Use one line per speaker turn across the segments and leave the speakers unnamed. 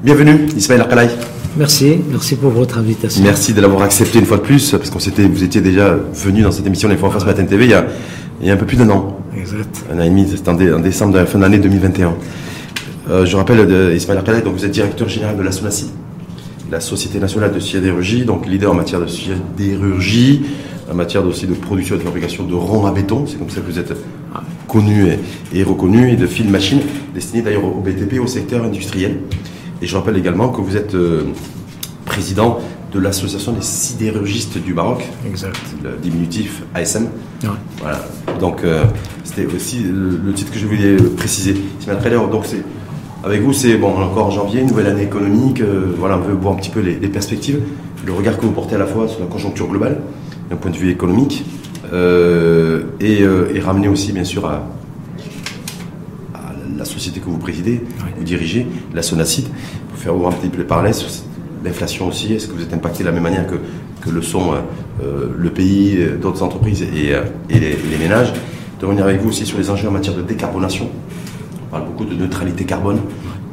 Bienvenue, Ismaël Akalai.
Merci, merci pour votre invitation.
Merci de l'avoir accepté une fois de plus, parce qu'on s'était, vous étiez déjà venu dans cette émission L'Info en face Matin TV il y, a, il y a un peu plus d'un an.
Exact.
Un an et demi, c'était en, décembre de la fin d'année 2021. Euh, je rappelle, de Ismaël Akalai, donc vous êtes directeur général de la SONACI, la Société nationale de sidérurgie, donc leader en matière de sidérurgie, en matière aussi de production et de fabrication de ronds à béton, c'est comme ça que vous êtes connu et, reconnu, et de fil machine, destiné d'ailleurs au BTP, au secteur industriel. Et je rappelle également que vous êtes euh, président de l'association des sidérurgistes du Maroc,
exact.
le diminutif ASM. Voilà. Donc euh, c'était aussi le, titre que je voulais préciser. Donc c'est avec vous, c'est bon encore janvier, nouvelle année économique. Euh, voilà, on veut voir un petit peu les, perspectives, le regard que vous portez à la fois sur la conjoncture globale, d'un point de vue économique, et, et, ramener aussi bien sûr à, la société que vous présidez, vous dirigez, la Sonacide, pour faire voir un petit peu les parallèles sur l'inflation aussi. Est-ce que vous êtes impacté de la même manière que, que le sont euh, euh, le pays, d'autres entreprises et, euh, et les, ménages? De revenir avec vous aussi sur les enjeux en matière de décarbonation. On parle beaucoup de neutralité carbone,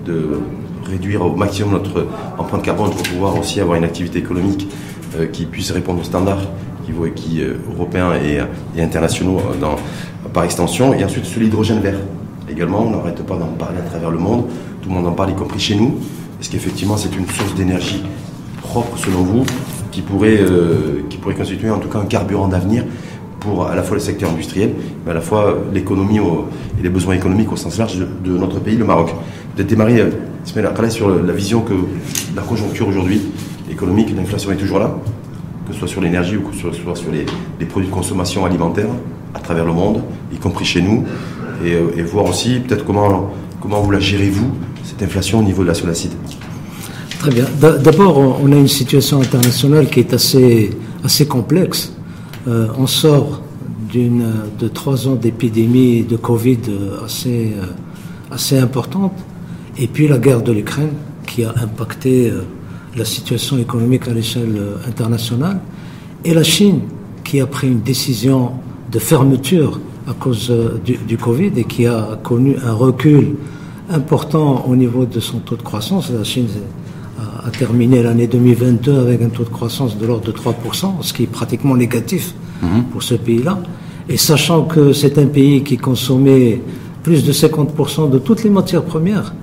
de réduire au maximum notre empreinte carbone pour pouvoir aussi avoir une activité économique qui puisse répondre aux standards qui, qui, européens et, et internationaux dans, par extension. Et ensuite sur l'hydrogène vert également, on n'arrête pas d'en parler à travers le monde, tout le monde en parle, y compris chez nous. Est-ce qu'effectivement c'est une source d'énergie propre selon vous qui pourrait, euh, qui pourrait constituer en tout cas un carburant d'avenir pour à la fois le secteur industriel, mais à la fois l'économie et les besoins économiques au sens large de, notre pays, le Maroc? Vous êtes démarré, euh, sur la vision que la conjoncture aujourd'hui économique, l'inflation est toujours là, que ce soit sur l'énergie ou que ce soit sur les produits de consommation alimentaire à travers le monde, y compris chez nous. Euh, et, voir aussi peut-être comment, comment vous la gérez vous, cette inflation au niveau de la solacide.
Très bien. D'abord, on a une situation internationale qui est assez, assez complexe. Euh, on sort de trois ans d'épidémie de Covid assez, euh, assez importante, et puis la guerre de l'Ukraine qui a impacté la situation économique à l'échelle internationale, et la Chine qui a pris une décision de fermeture à cause euh, du, Covid et qui a connu un recul important au niveau de son taux de croissance. La Chine a, terminé l'année 2022 avec un taux de croissance de l'ordre de 3%, ce qui est pratiquement négatif mhm. pour ce pays-là. Et sachant que c'est un pays qui consommait plus de 50% de toutes les matières premières,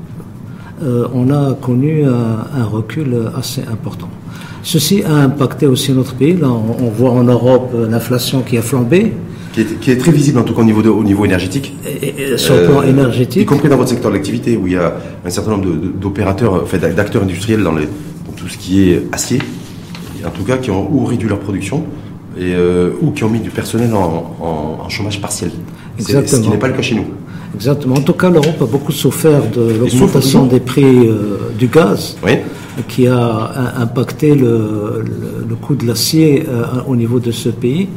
euh, on a connu un, recul assez important. Ceci a impacté aussi notre pays. Là, on voit en Europe l'inflation qui a flambé
qui est, très visible en tout cas au niveau, au niveau énergétique.
sur le plan euh, énergétique.
Y compris dans votre secteur d'activité où il y a un certain nombre d'opérateurs, fait, d'acteurs industriels dans, les, tout ce qui est acier, en tout cas qui ont ou réduit leur production et, euh, ou qui ont mis du personnel en, chômage partiel. Exactement. Ce qui n'est pas le cas chez nous.
Exactement. En tout cas, l'Europe a beaucoup souffert de l'augmentation des prix euh, du gaz. qui a impacté le, le, coût de l'acier au niveau de ce pays.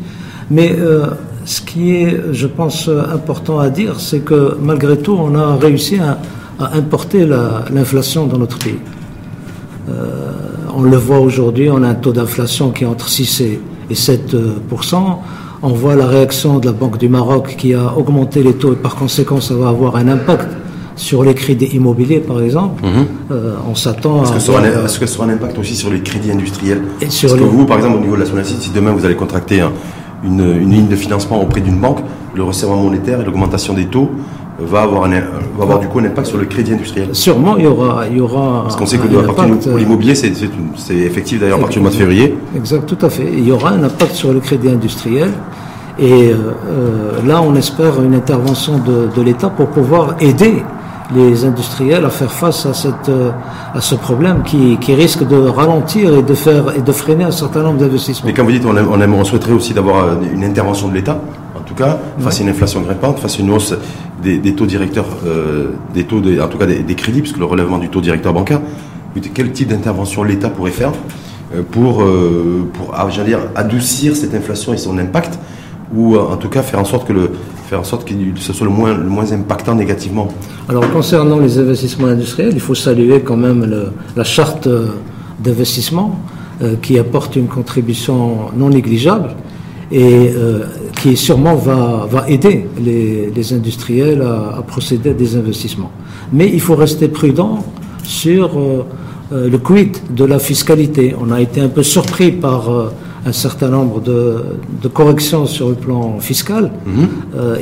Mais ce qui est, je pense, important à dire, c'est que malgré tout, on a réussi à, importer l'inflation dans notre pays. Euh, on le voit aujourd'hui, on a un taux d'inflation qui est entre 6 et, 7% On voit la réaction de la Banque du Maroc qui a augmenté les taux et par conséquent, ça va avoir un impact sur les crédits immobiliers, par exemple. Mhm. Euh, on s'attend
à. Est-ce que aura un impact aussi sur les crédits industriels? Est-ce que vous, par exemple, au niveau de la Sonacide, si demain vous allez contracter un une, ligne de financement auprès d'une banque, le resserrement monétaire et l'augmentation des taux va avoir, un, va avoir du coup un impact sur le crédit industriel.
Sûrement, il y aura, il y aura.
Parce qu'on sait que pour l'immobilier, c'est effectif d'ailleurs à partir du mois de février.
Exact, tout à fait. Il y aura un impact sur le crédit industriel. Et euh, euh, là, on espère une intervention de, de l'État pour pouvoir aider les industriels à faire face à, cette, euh, à ce problème qui, qui, risque de ralentir et de, faire, et de freiner un certain nombre d'investissements.
Mais quand vous dites, on, on, souhaiterait aussi d'avoir euh, une intervention de l'État, en tout cas, face à une inflation grimpante, face à une hausse des, des taux directeurs, euh, des taux de, en tout cas des, crédits, puisque le relèvement du taux directeur bancaire, quel type d'intervention l'État pourrait faire pour, pour ah, dire, adoucir cette inflation et son impact, ou en tout cas faire en sorte que le, faire en sorte ce soit le moins, le moins impactant négativement
Alors concernant les investissements industriels, il faut saluer quand même la charte d'investissement euh, qui apporte une contribution non négligeable et euh, qui sûrement va, va aider les industriels à, procéder à des investissements. Mais il faut rester prudent sur le quid de la fiscalité. On a été un peu surpris par un certain nombre de, corrections sur le plan fiscal. Mhm.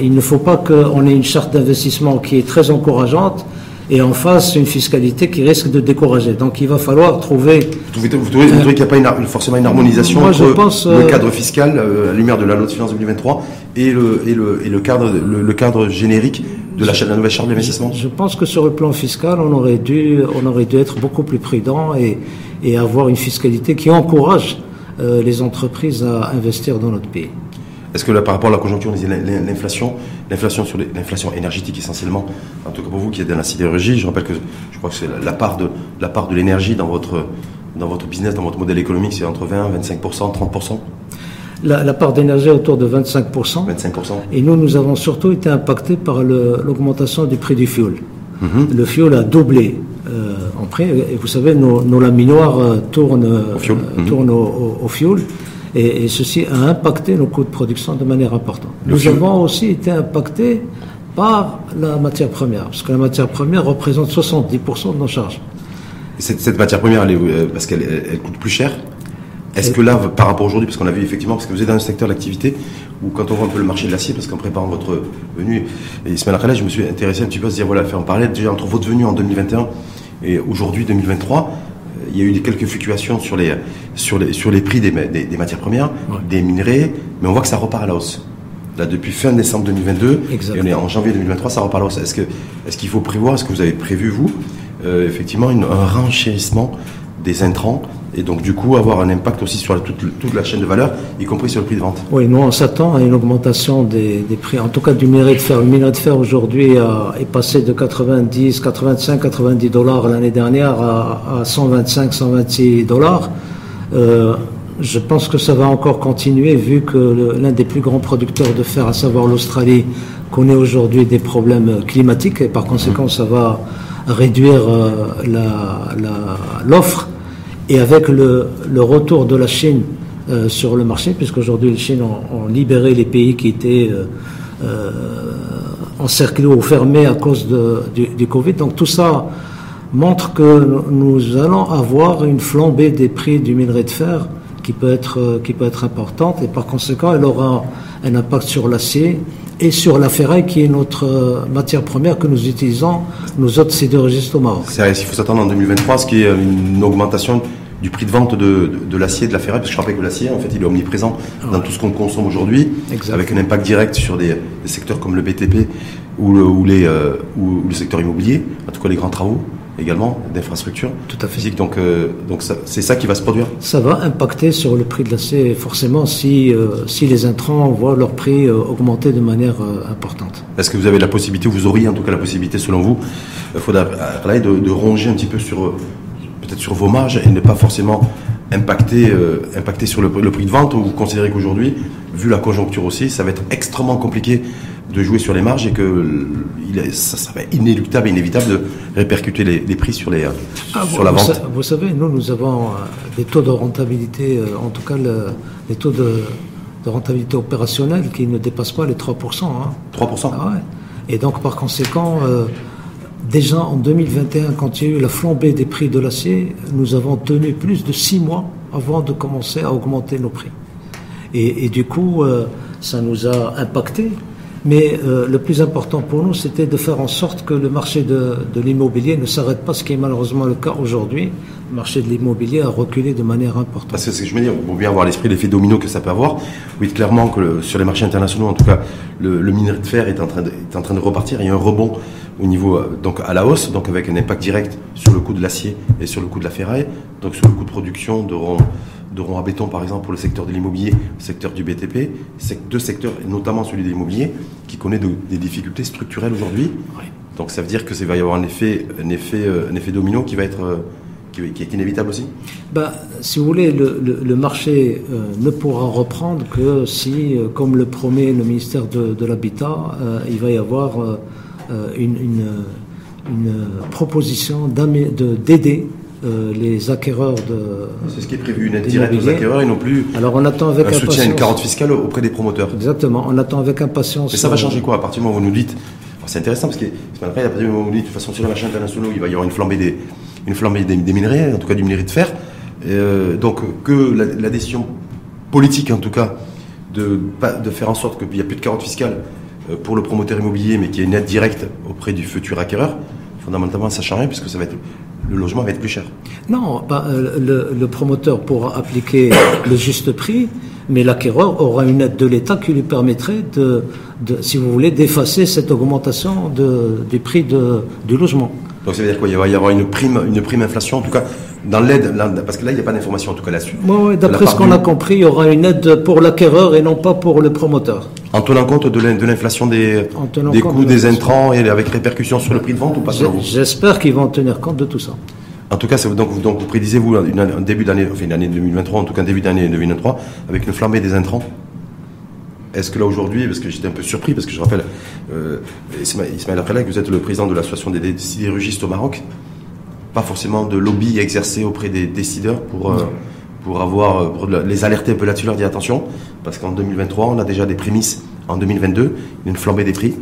il ne faut pas qu'on ait une charte d'investissement qui est très encourageante et en face une fiscalité qui risque de décourager. Donc il va falloir trouver.
Vous trouvez, qu'il n'y a pas forcément une harmonisation entre le euh, cadre fiscal euh, à la lumière de la loi de finances 2023 et le, et le, et le, cadre, le, cadre générique de la, nouvelle charte d'investissement?
Je, pense que sur le plan fiscal, on aurait dû, on aurait dû être beaucoup plus prudent et, et avoir une fiscalité qui encourage euh, les entreprises à investir dans notre pays.
Est-ce que là, par rapport à la conjoncture, l'inflation, l'inflation sur l'inflation énergétique essentiellement, en tout cas pour vous qui êtes dans la sidérurgie, je rappelle que je crois que c'est la, part de la part de l'énergie dans votre dans votre business, dans votre modèle économique, c'est entre 20, 25% 30%
la, part d'énergie est autour de 25
25
Et nous, nous avons surtout été impactés par l'augmentation du prix du fioul. Mhm. Le fioul a doublé Et vous savez, nos, laminoirs euh, tournent, au fioul. Euh, mhm. au fioul et, ceci a impacté nos coûts de production de manière importante. Nous avons aussi été impactés par la matière première, parce que la matière première représente 70% de nos charges.
Cette, matière première, elle est, euh, parce qu'elle elle coûte plus cher Est-ce que là, par rapport aujourd'hui, parce qu'on a vu effectivement, parce que vous êtes dans un secteur d'activité où quand on voit un peu le marché de l'acier, parce qu'en préparant votre venue, et après là, je me suis intéressé un petit peu à se dire, voilà, faire en parler déjà entre votre venue en 2021 et aujourd'hui 2023, il y a eu quelques fluctuations sur les, sur les, sur les prix des, des, matières premières, des minerais, mais on voit que ça repart à la hausse. Là, depuis fin décembre 2022, et on est en janvier 2023, ça repart à la hausse. Est-ce qu'il est faut prévoir, est-ce que vous avez prévu, vous, euh, effectivement, un renchérissement des intrants et donc du coup avoir un impact aussi sur toute, la chaîne de valeur, y compris sur le prix de vente.
Oui, nous on s'attend à une augmentation des, prix, en tout cas du minerai de fer. Le minerai de fer aujourd'hui est passé de 90, 85, 90 dollars l'année dernière à, à 125, 126 dollars. Euh, je pense que ça va encore continuer vu que l'un des plus grands producteurs de fer, à savoir l'Australie, connaît aujourd'hui des problèmes climatiques et par conséquent ça va réduire euh, l'offre. Et avec le, retour de la Chine euh, sur le marché, puisqu'aujourd'hui les Chine ont, libéré les pays qui étaient euh, euh, encerclés ou fermés à cause du, Covid. Donc tout ça montre que nous allons avoir une flambée des prix du minerai de fer qui peut être, qui peut être importante et par conséquent elle aura un impact sur l'acier et sur la ferraille qui est notre matière première que nous utilisons, nos autres sidérurgistes au Maroc.
C'est vrai, il faut s'attendre en 2023 ce qui est une augmentation du prix de vente de, de, l'acier, de la ferraille, parce que je rappelle que l'acier, en fait, il est omniprésent dans tout ce qu'on consomme aujourd'hui, avec un impact direct sur des, secteurs comme le BTP ou le, ou les, euh, ou, le secteur immobilier, en tout cas les grands travaux également d'infrastructures.
Tout à fait.
Donc, euh, donc c'est ça qui va se produire.
Ça va impacter sur le prix de l'acier forcément si, euh, si les intrants voient leur prix augmenter de manière importante.
Est-ce que vous avez la possibilité, vous auriez en tout cas la possibilité selon vous, faudra de, de ronger un petit peu sur peut-être sur vos marges et ne pas forcément impacter, euh, impacter sur le, prix de vente ou vous considérez qu'aujourd'hui, vu la conjoncture aussi, ça va être extrêmement compliqué de jouer sur les marges et que il ça, va être inéluctable et inévitable de répercuter les, prix sur, les, ah, sur la vente
Vous savez, nous, nous avons euh, des taux de rentabilité, euh, en tout cas les taux de, rentabilité opérationnelle qui ne dépassent pas les 3%. 3%
hein.
ah Et donc, par conséquent, Déjà en 2021, quand il y a eu la flambée des prix de l'acier, nous avons tenu plus de six mois avant de commencer à augmenter nos prix. Et, du coup, euh, ça nous a impacté. Mais euh, le plus important pour nous, c'était de faire en sorte que le marché de, l'immobilier ne s'arrête pas, ce qui est malheureusement le cas aujourd'hui. Le marché de l'immobilier a reculé de manière importante.
Parce que ce que je veux dire, pour bien avoir l'esprit l'effet domino que ça peut avoir. Oui, clairement que sur les marchés internationaux, en tout cas, le, minerai de fer est en, train de, est en train de repartir. Il y a un rebond au niveau euh, donc à la hausse, donc avec un impact direct sur le coût de l'acier et sur le coût de la ferraille, donc sur le coût de production de rond, de rond à béton par exemple pour le secteur de l'immobilier, le secteur du BTP, deux secteurs, notamment celui de l'immobilier, qui connaît des difficultés structurelles aujourd'hui. Donc ça veut dire que ça va y avoir un effet, un effet, euh, un effet domino qui va être euh, qui, est inévitable aussi
bah, Si vous voulez, le, marché ne pourra reprendre que si, comme le promet le ministère de, de l'Habitat, il va y avoir euh, une, une, proposition d'aider euh, les acquéreurs de.
C'est ce qui est prévu, une aide directe aux acquéreurs et non plus
Alors on attend avec
un soutien, une carotte fiscale auprès des promoteurs.
Exactement, on attend avec impatience.
Mais ça va changer quoi à partir du moment où vous nous dites. C'est intéressant parce que, après, à partir du moment où vous nous dites, de toute façon, sur le marché international, il va y avoir une flambée des, une flambée des, minerais, en tout cas du minerai de fer. donc que la, décision politique, en tout cas, de, de faire en sorte qu'il n'y a plus de carotte fiscale pour le promoteur immobilier, mais qui est une aide directe auprès du futur acquéreur, fondamentalement, ça ne change rien puisque ça va être le logement va être plus cher.
Non, euh, le, promoteur pourra appliquer le juste prix, mais l'acquéreur aura une aide de l'État qui lui permettrait, de, si vous voulez, d'effacer cette augmentation du prix du logement.
Donc ça veut dire quoi? Il va y avoir une prime, une prime inflation, en tout cas dans l'aide, parce que là il n'y a pas d'information en tout cas là-dessus.
Oui, d'après ce qu'on a compris, il y aura une aide pour l'acquéreur et non pas pour le promoteur.
En tenant compte de l'inflation des, des coûts des intrants et avec répercussion sur le prix de vente ou pas
J'espère qu'ils vont tenir compte de tout ça.
En tout cas, donc, donc vous prédisez-vous un début d'année, enfin une année 2023, en tout cas un début d'année 2023, avec une flambée des intrants? Est-ce que là aujourd'hui, parce que j'étais un peu surpris, parce que je rappelle, euh, Ismaël que vous êtes le président de l'association des sidérurgistes au Maroc, pas forcément de lobby exercé auprès des décideurs pour, euh, pour avoir, euh, pour les alerter un peu là-dessus, leur dire attention, parce qu'en 2023, on a déjà des prémices en 2022, une flambée des prix,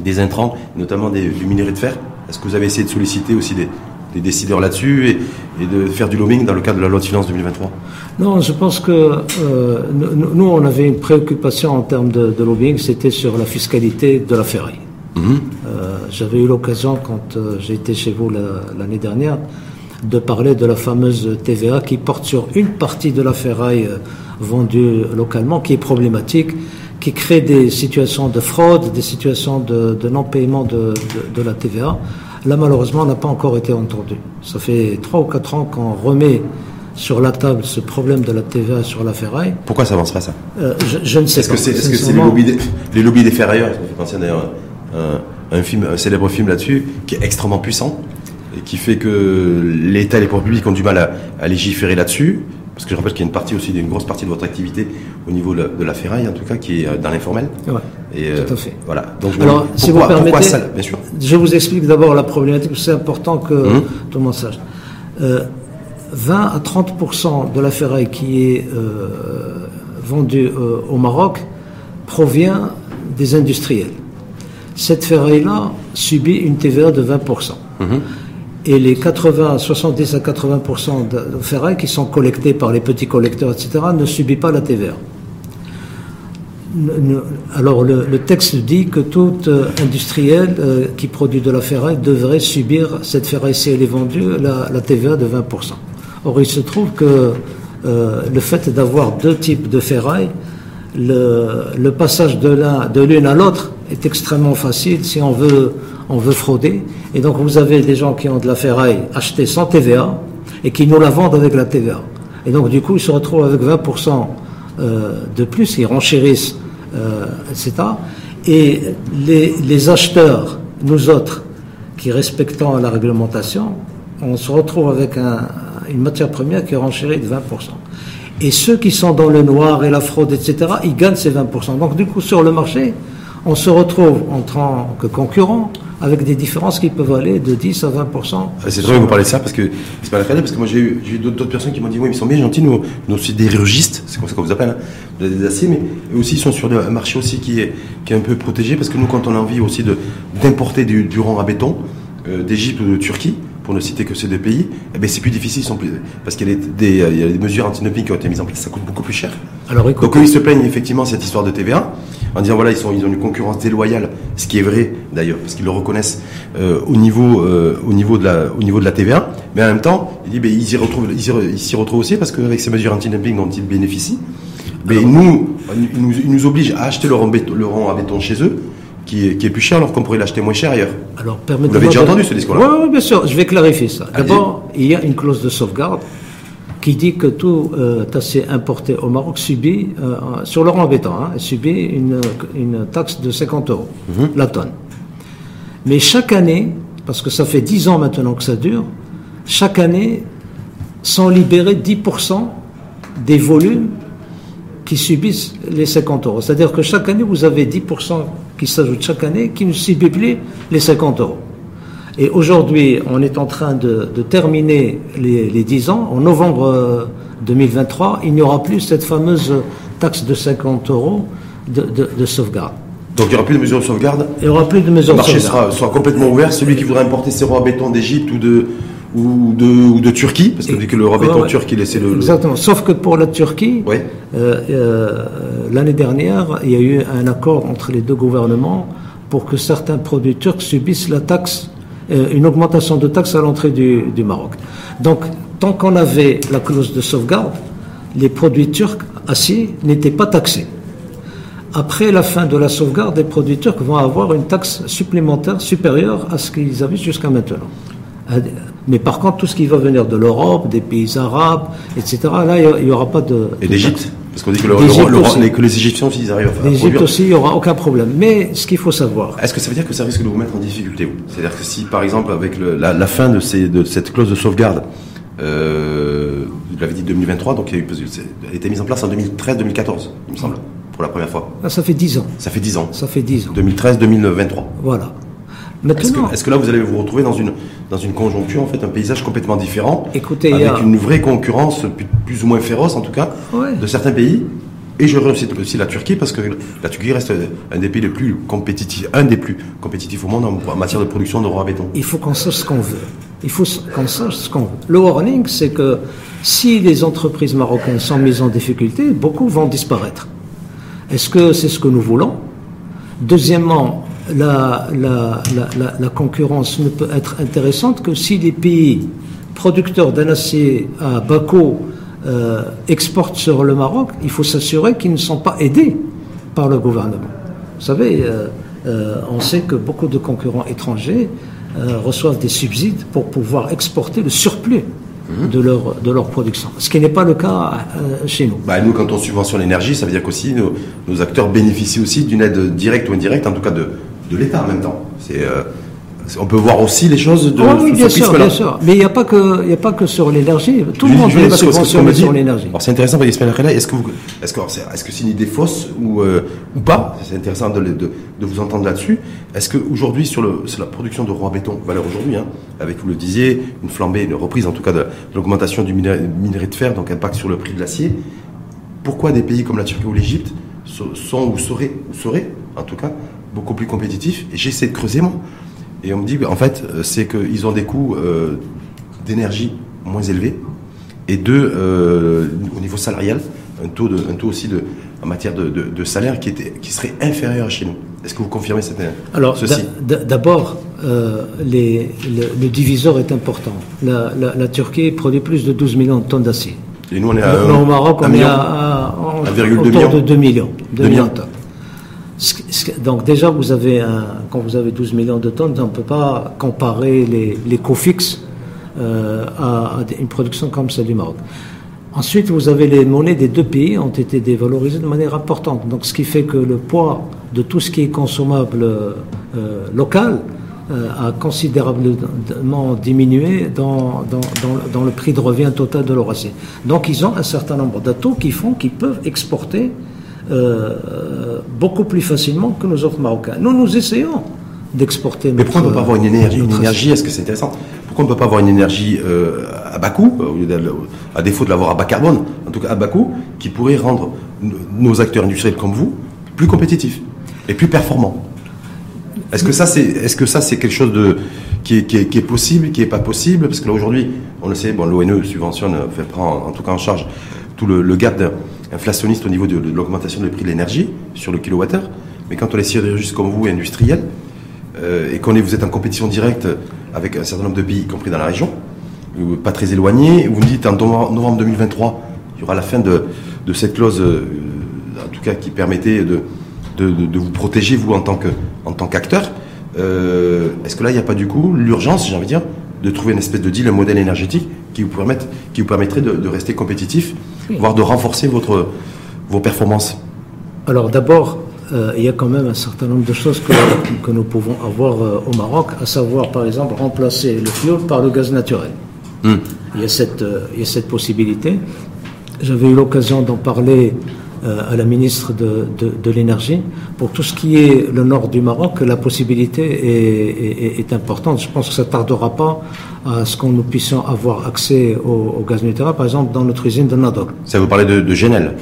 des intrants, notamment du minerai de fer. Est-ce que vous avez essayé de solliciter aussi des, des décideurs là-dessus et, de faire du lobbying dans le cadre de la loi de finances 2023
Non, je pense que euh, nous, on avait une préoccupation en termes de, lobbying, c'était sur la fiscalité de la ferraille. Mhm. Euh, j'avais eu l'occasion, quand euh, été chez vous l'année dernière, de parler de la fameuse TVA qui porte sur une partie de la ferraille vendue localement, qui est problématique, qui crée des situations de fraude, des situations de, non-paiement de, de, la TVA. Là, malheureusement, on n'a pas encore été entendu. Ça fait trois ou quatre ans qu'on remet sur la table ce problème de la TVA sur la ferraille.
Pourquoi ça avance pas ça?
Euh, je, ne sais
pas. Est-ce que c'est les lobbies des, les lobbies des ferrailleurs? Ça fait penser d'ailleurs un, un, film, un célèbre film là-dessus qui est extrêmement puissant qui fait que l'État et les pouvoirs publics ont du mal à, à légiférer là-dessus. Parce que je rappelle qu'il y a une partie aussi, une grosse partie de votre activité au niveau de la, ferraille, en tout cas, qui est euh, dans l'informel.
Oui, euh, tout à fait.
Voilà.
Donc, Alors, si vous permettez, ça, bien sûr. je vous explique d'abord la problématique, c'est important que tout le monde sache. 20 euh, à 30% de la ferraille qui est vendue au Maroc provient des industriels. Cette ferraille-là subit une TVA de 20 et les 80, 70 à 80% de ferraille qui sont collectés par les petits collecteurs, etc., ne subit pas la TVA. Alors le, texte dit que tout euh, industriel euh, qui produit de la ferraille devrait subir cette ferraille si elle est vendue la, TVA de 20%. Or il se trouve que euh, le fait d'avoir deux types de ferraille, le, passage de l'une à l'autre est extrêmement facile si on veut on veut frauder. Et donc vous avez des gens qui ont de la ferraille achetée sans TVA et qui nous la vendent avec la TVA. Et donc du coup, ils se retrouvent avec 20% euh, de plus, ils renchérissent, euh, etc. Et les, acheteurs, nous autres, qui respectons la réglementation, on se retrouve avec une matière première qui est renchérie de 20%. Et ceux qui sont dans le noir et la fraude, etc., ils gagnent ces 20%. Donc du coup, sur le marché, on se retrouve en tant que concurrent avec des différences qui peuvent aller de 10 à 20
ah, C'est drôle que vous parlez de ça parce que c'est pas la parce que moi j'ai eu, d'autres personnes qui m'ont dit oui, ils sont bien gentils, nous, nous aussi des rugistes, c'est comme ça qu'on vous appelle, hein, des aciers, mais aussi ils sont sur un marché aussi qui est, un peu protégé parce que nous, quand on a envie aussi d'importer du, du rang à béton euh, d'Égypte ou de Turquie, pour ne citer que ces deux pays, eh ben c'est plus difficile parce qu'il y, a des, il y a des mesures anti-dumping qui ont été mises en place, ça coûte beaucoup plus cher. Alors, Donc ils se plaignent effectivement cette histoire de TVA en disant voilà ils sont ils ont une concurrence déloyale, ce qui est vrai d'ailleurs parce qu'ils le reconnaissent euh, au niveau euh, au niveau de la au niveau de la TVA, mais en même temps ben, ils s'y retrouvent ils s'y retrouvent aussi parce qu'avec ces mesures anti-dumping dont ils bénéficient, mais nous, ils nous, ils nous obligent à acheter leur leur rang à béton chez eux qui est, plus cher alors qu'on pourrait l'acheter moins cher ailleurs. Alors, Vous l'avez déjà entendu ce discours-là
Oui, bien sûr. Je vais clarifier ça. D'abord, il y a une clause de sauvegarde qui dit que tout euh, tassé importé au Maroc subit, euh, sur le rang béton, hein, subit une, une, taxe de 50 euros mhm. la tonne. Mais chaque année, parce que ça fait 10 ans maintenant que ça dure, chaque année sont libérés 10% des volumes qui subissent les 50 euros. C'est-à-dire que chaque année, vous avez 10% qui s'ajoutent chaque année qui plus les 50 euros. Et aujourd'hui, on est en train de, terminer les, 10 ans. En novembre 2023, il n'y aura plus cette fameuse taxe de 50 euros de, sauvegarde.
Donc il n'y aura plus de mesures de sauvegarde?
Il n'y aura plus de mesures
de sauvegarde. Le marché sera, complètement ouvert. Celui qui voudra importer ses rois à béton d'Égypte ou de, ou de, ou de Turquie, parce que vu que le béton
Ouais,
turc, il laissait le...
Exactement. Sauf que pour la Turquie,
Oui.
euh, euh, l'année dernière, il y a eu un accord entre les deux gouvernements pour que certains produits turcs subissent la taxe, euh, une augmentation de taxe à l'entrée du, du Maroc. Donc, tant qu'on avait la clause de sauvegarde, les produits turcs acier n'étaient pas taxés. Après la fin de la sauvegarde, les produits turcs vont avoir une taxe supplémentaire supérieure à ce qu'ils avaient jusqu'à maintenant. Mais par contre, tout ce qui va venir de l'Europe, des pays arabes, etc., là, il n'y aura pas de.
Et d'Égypte. Parce qu'on dit que, le,
D'Égypte
le- le- que les Égyptiens aussi, ils arrivent à
L'Égypte
produire.
aussi, il n'y aura aucun problème. Mais ce qu'il faut savoir,
Est-ce que ça veut dire que ça risque de vous mettre en difficulté C'est-à-dire que si, par exemple, avec la, la fin de, ces, de cette clause de sauvegarde, euh, vous l'avez dit 2023, donc elle a été mise en place en 2013-2014, il me semble, pour la première fois.
là, ça fait 10 ans.
Ça fait 10 ans.
Ça fait 10 ans.
2013-2023.
Voilà.
Est-ce que, là, vous allez vous retrouver dans une, dans une conjoncture, en fait, un paysage complètement différent,
Écoutez,
avec
a-
une vraie concurrence plus, plus ou moins féroce, en tout cas,
Ouais.
de certains pays Et je aussi, aussi la Turquie parce que la Turquie reste un des pays les plus compétitifs, un des plus compétitifs au monde en, matière de production de roi à béton.
il faut qu'on sache ce qu'on veut. Il faut qu'on sache ce qu'on veut. Le warning, c'est que si les entreprises marocaines sont mises en difficulté, beaucoup vont disparaître. Est-ce que c'est ce que nous voulons? Deuxièmement, la, la, la, la, la concurrence ne peut être intéressante que si les pays producteurs d'un acier à bas coût euh, exportent sur le Maroc, il faut s'assurer qu'ils ne sont pas aidés par le gouvernement. Vous savez, euh, euh, on sait que beaucoup de concurrents étrangers reçoivent des subsides pour pouvoir exporter le surplus de, leur, de leur production, ce qui n'est pas le cas euh, chez nous.
Bah, nous, quand on subventionne l'énergie, ça veut dire qu'aussi nos, nos acteurs bénéficient aussi d'une aide directe ou indirecte, en tout cas de, de l'État en même temps. C'est, euh, on peut voir aussi les choses de
Oui, oui, bien sûr, bien sûr. Mais il n'y a, pas que- y a pas que sur l'énergie. Tout le monde veut
dit-
sur l'énergie.
Alors c'est intéressant, est-ce que vous, est-ce que, c'est- est-ce que c'est une idée fausse ou, euh, ou pas? C'est intéressant de, de, de vous entendre là-dessus. Est-ce qu'aujourd'hui, sur, le, sur la production de roi béton, valeur aujourd'hui, hein, avec, vous le disiez, une flambée, une reprise en tout cas de, de l'augmentation du minerai, minerai de fer, donc impact sur le prix de l'acier, pourquoi des pays comme la Turquie ou l'Égypte so- sont ou seraient, ou seraient, en tout cas, beaucoup plus compétitifs Et j'essaie de creuser, moi. Et on me dit, en fait, euh, c'est qu'ils ont des coûts euh, d'énergie moins élevés. Et deux, euh, au niveau salarial, un taux, de, un taux aussi de, en matière de, de- de salaire qui, était, qui serait inférieur à chez nous. Est-ce que vous confirmez cette,
Alors,
ceci
d'abord, euh, le, le diviseur est important. La, la- la Turquie produit plus de 12 millions de tonnes d'acier.
Et nous, on est à
au Maroc, on est à, à-
1,2
autour
million.
de 2 millions. 2
Deux
millions
millions.
de tonnes. Ce qui- ce qui- Donc déjà, vous avez un- quand vous avez 12 millions de tonnes, on ne peut pas comparer les, les coûts fixes euh, à, une production comme celle du Maroc. Ensuite, vous avez les monnaies des deux pays ont été dévalorisées de manière importante. Donc, ce qui fait que le poids de tout ce qui est consommable euh, local euh, a considérablement diminué dans, le prix de revient total de leur acier. Donc, ils ont un certain nombre d'atouts qui font qu'ils peuvent exporter euh, beaucoup plus facilement que nos autres Marocains. Nous, nous essayons d'exporter
Mais pourquoi on ne peut pas avoir une énergie, une énergie Est-ce que c'est intéressant? Pourquoi on ne peut pas avoir une énergie euh, à bas coût, euh, à défaut de l'avoir à bas carbone, en tout cas à bas coût, qui pourrait rendre nos acteurs industriels comme vous plus compétitifs et plus performants? Est-ce que ça, c'est, est-ce que ça, c'est quelque chose de qui est, qui est- qui est possible, qui est pas possible? Parce que là aujourd'hui, on le sait, bon, l'ONE subventionne, euh, fait prend en tout cas en charge tout le, le gap inflationniste au niveau de, l'augmentation des prix de l'énergie sur le kilowattheure. Mais quand on est sidérurgiste comme vous, industriel, euh, et qu'on vous êtes en compétition directe avec un certain nombre de pays, y compris dans la région, pas très éloigné, vous me dites en novembre novembre 2023, il y aura la fin de, cette clause, euh, en tout cas qui permettait de, vous protéger, vous, en tant qu'acteur. Euh, Est-ce que là, il n'y a pas du coup l'urgence, j'ai envie de dire, de trouver une espèce de deal, un modèle énergétique qui vous, permettrait de rester compétitif,
Oui.
voire de renforcer votre, vos performances
Alors d'abord, euh, il y a quand même un certain nombre de choses que, que nous pouvons avoir euh, au Maroc, à savoir par exemple remplacer le fioul par le gaz naturel.
Hmm.
Il, y a cette, euh, il y a cette possibilité. J'avais eu l'occasion d'en parler à la ministre de, de, de l'énergie. Pour tout ce qui est le nord du Maroc, la possibilité est, est- est importante. Je pense que ça ne tardera pas à ce que nous puissions avoir accès au, au gaz naturel, par exemple dans notre usine de Nador.
Ça vous parlez de, de Genel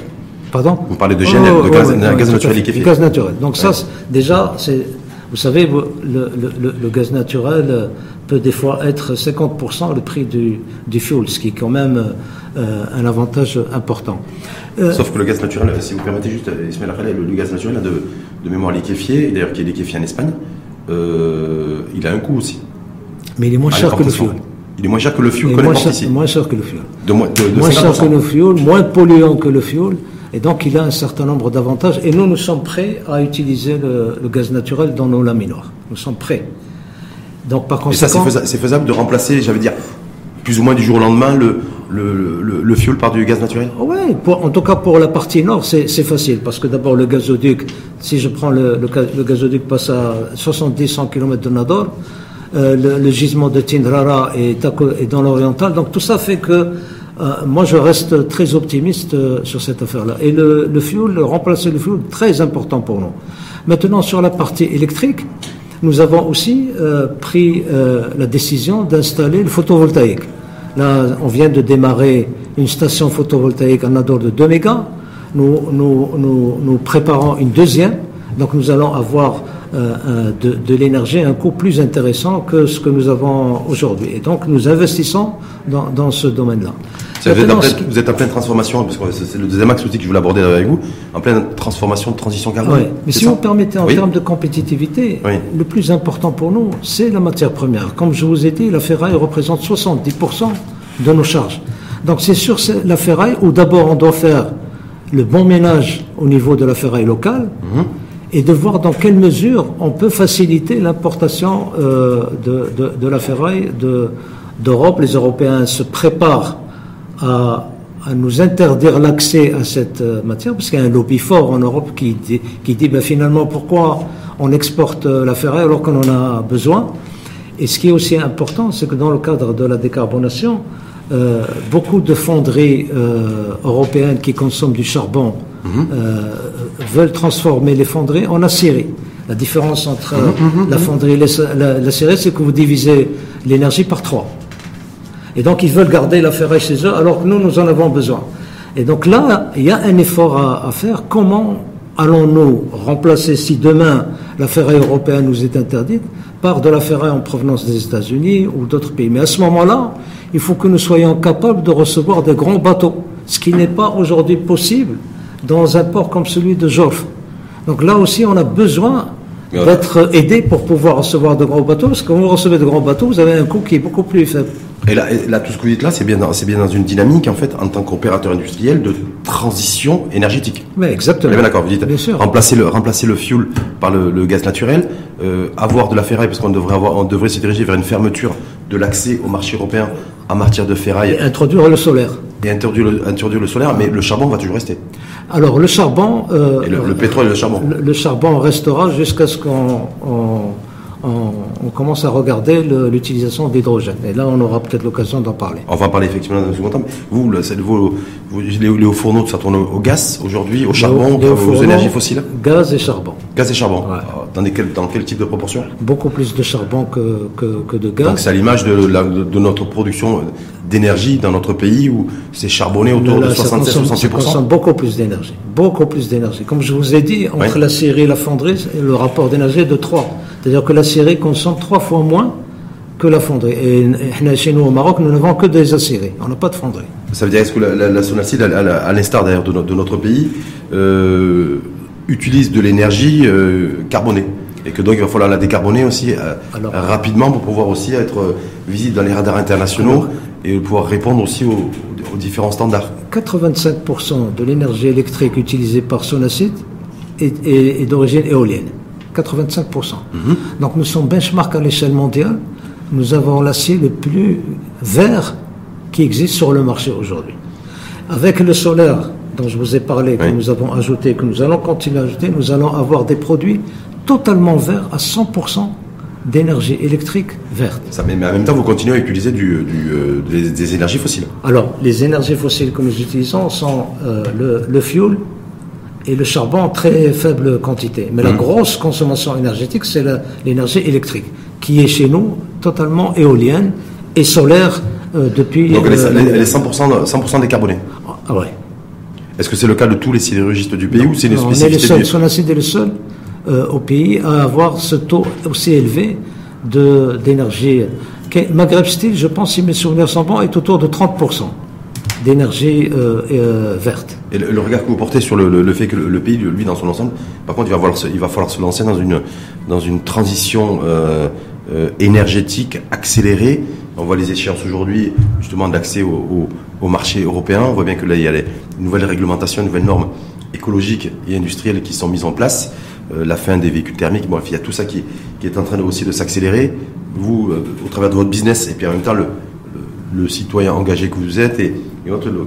Pardon?
Vous parlez de GNL, de gaz-
ouais,
de
ouais,
gaz
tout à
naturel liquéfié.
gaz naturel. Donc ça, déjà, c'est, Vous savez, le, gaz naturel peut des fois être 50% le prix du, du fuel, ce qui est quand même un avantage important.
Sauf que le gaz naturel, si vous permettez juste, le, le gaz naturel de, de mémoire liquéfié, d'ailleurs qui est liquéfié en Espagne, il a un coût aussi.
Mais il est moins cher que le fuel.
Il est moins cher que le fuel
moins, cher, moins cher que le fuel. moins, cher que le fuel, moins polluant que le fuel. Et donc, il a un certain nombre d'avantages. Et nous, nous sommes prêts à utiliser le, gaz naturel dans nos laminoirs. Nous sommes prêts.
Donc, par conséquent. Et ça, c'est faisable, de remplacer, j'avais dire, plus ou moins du jour au lendemain, le, le, le, fuel par du gaz naturel?
Oui, en tout cas pour la partie nord, c'est facile. Parce que d'abord, le gazoduc, si je prends le, le, gazoduc passe à 70-100 km de Nador, euh, le, gisement de Tindrara est, dans l'oriental. Donc tout ça fait que euh, moi je reste très optimiste euh, sur cette affaire-là. Et le, le fuel, remplacer le fuel, très important pour nous. Maintenant sur la partie électrique, nous avons aussi pris la décision d'installer le photovoltaïque. Là, on vient de démarrer une station photovoltaïque en Nador de 2 mégas. Nous, préparons une deuxième. Donc nous allons avoir euh, de, l'énergie à un coût plus intéressant que ce que nous avons aujourd'hui. Et donc nous investissons dans ce domaine-là.
Vous, êtes en pleine transformation, parce que c'est le deuxième axe aussi que je voulais aborder avec vous, en pleine transformation de transition carbone. Oui.
Mais si vous permettez, en termes de compétitivité, le plus important pour nous, c'est la matière première. Comme je vous ai dit, la ferraille représente 70% de nos charges. Donc c'est sur la ferraille où d'abord on doit faire le bon ménage au niveau de la ferraille locale. Mhm et de voir dans quelle mesure on peut faciliter l'importation euh, de, de, de, la ferraille d'Europe. Les Européens se préparent à, à nous interdire l'accès à cette euh, matière, parce qu'il y a un lobby fort en Europe qui dit, qui dit ben, finalement pourquoi on exporte euh, la ferraille alors qu'on en a besoin? Et ce qui est aussi important, c'est que dans le cadre de la décarbonation, euh, beaucoup de fonderies euh, européennes qui consomment du charbon mhm. euh, veulent transformer les fonderies en aciérie. La différence entre mhm, mhm, la fonderie et l'aciérie, c'est que vous divisez l'énergie par trois. Et donc, ils veulent garder la ferraille chez eux, alors que nous, nous en avons besoin. Et donc là, il y a un effort à, à faire. Comment allons-nous remplacer, si demain la ferraille européenne nous est interdite, par de la ferraille en provenance des États-Unis ou d'autres pays? Mais à ce moment-là, il faut que nous soyons capables de recevoir des grands bateaux, ce qui n'est pas aujourd'hui possible dans un port comme celui de Jorf. Donc là aussi, on a besoin d'être aidé pour pouvoir recevoir de grands bateaux, parce que quand vous recevez de grands bateaux, vous avez un coût qui est beaucoup plus faible.
Et là, là tout ce que vous dites là, c'est bien, c'est bien dans une dynamique, en fait, en tant qu'opérateur industriel, de transition énergétique.
Oui, exactement. Bien
d'accord, vous dites, bien sûr. remplacer le, remplacer le fuel par le, gaz naturel, euh, avoir de la ferraille, parce qu'on devrait avoir, on devrait se diriger vers une fermeture de l'accès au marché européen en matière de ferraille.
Et introduire le solaire.
Et introduire le, introduire le solaire, mais le charbon va toujours rester.
Alors le charbon.
Euh, et le, pétrole et le charbon.
Le, charbon restera jusqu'à ce qu'on on, commence à regarder l'utilisation d'hydrogène. Et là, on aura peut-être l'occasion d'en parler.
On va en parler effectivement dans un second temps. vous, le, vos, les, hauts fourneaux, ça tourne au gaz aujourd'hui, au charbon, aux, énergies fossiles
Gaz et charbon.
Gaz et charbon. Ah, dans, dans, quel type de proportion
Beaucoup plus de charbon que, que, de gaz.
Donc c'est à l'image de, de, notre production d'énergie dans notre pays où c'est charbonné autour de 67-68%.
consomme beaucoup plus d'énergie. Beaucoup plus d'énergie. Comme je vous ai dit, entre la scierie et la fonderie, le rapport d'énergie est de 3. C'est-à-dire que la consomme trois fois moins que la fonderie. Et chez nous au Maroc, nous n'avons que des aciéries. On n'a pas de fonderie.
Ça veut dire est-ce que la, la, Sonacide, à l'instar d'ailleurs de, notre pays, euh, utilise de l'énergie euh, carbonée? Et que donc il va falloir la décarboner aussi euh, rapidement pour pouvoir aussi être visible dans les radars internationaux et pouvoir répondre aussi aux, différents standards.
85% de l'énergie électrique utilisée par Sonacide est d'origine éolienne. 85%. Mhm. Donc nous sommes benchmark à l'échelle mondiale. Nous avons l'acier le plus vert qui existe sur le marché aujourd'hui. Avec le solaire dont je vous ai parlé, que nous avons ajouté, que nous allons continuer à ajouter, nous allons avoir des produits totalement verts à 100% d'énergie électrique verte.
Ça, mais, en même temps, vous continuez à utiliser du, euh, des, énergies fossiles.
Alors, les énergies fossiles que nous utilisons sont euh, le, le fuel, et le charbon en très faible quantité. Mais la mmh. grosse consommation énergétique, c'est l'énergie électrique, qui est chez nous totalement éolienne et solaire euh, depuis.
Donc elle est, elle est 100%, 100 décarbonée
Ah ouais.
Est-ce que c'est le cas de tous les sidérurgistes du pays ou c'est
les spécificités On est les seuls, du... est le seul au pays à avoir ce taux aussi élevé d'énergie. Maghreb Steel, je pense, si mes souvenirs sont bons, est autour de 30% d'énergie euh, euh, verte.
Et le, regard que vous portez sur le, fait que le, pays, lui, dans son ensemble, par contre, il va, falloir se, lancer dans une, transition euh, énergétique accélérée. On voit les échéances aujourd'hui, justement, d'accès au, marché européen. On voit bien que là, il y a les nouvelles réglementations, nouvelles normes écologiques et industrielles qui sont mises en place. la fin des véhicules thermiques, bon, il y a tout ça qui, qui est en train aussi de s'accélérer. Vous, au travers de votre business, et puis en même temps, le, le citoyen engagé que vous êtes, et,